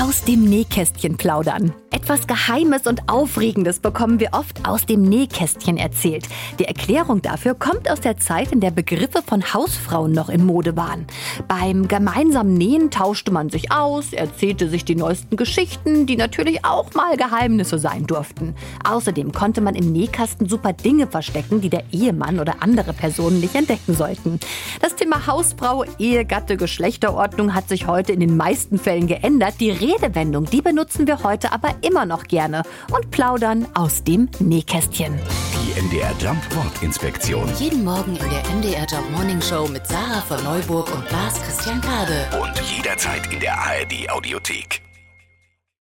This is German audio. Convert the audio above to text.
Aus dem Nähkästchen plaudern. Etwas Geheimes und Aufregendes bekommen wir oft aus dem Nähkästchen erzählt. Die Erklärung dafür kommt aus der Zeit, in der Begriffe von Hausfrauen noch in Mode waren. Beim gemeinsamen Nähen tauschte man sich aus, erzählte sich die neuesten Geschichten, die natürlich auch mal Geheimnisse sein durften. Außerdem konnte man im Nähkasten super Dinge verstecken, die der Ehemann oder andere Personen nicht entdecken sollten. Das Thema Hausfrau, Ehegatte, Geschlechterordnung hat sich heute in den meisten Fällen geändert. Die Redewendung, die benutzen wir heute aber immer noch gerne und plaudern aus dem Nähkästchen. Die MDR Jump Wortinspektion. Jeden Morgen in der MDR Job Morning Show mit Sarah von Neuburg und Lars Christian Kade. Und jederzeit in der ARD Audiothek.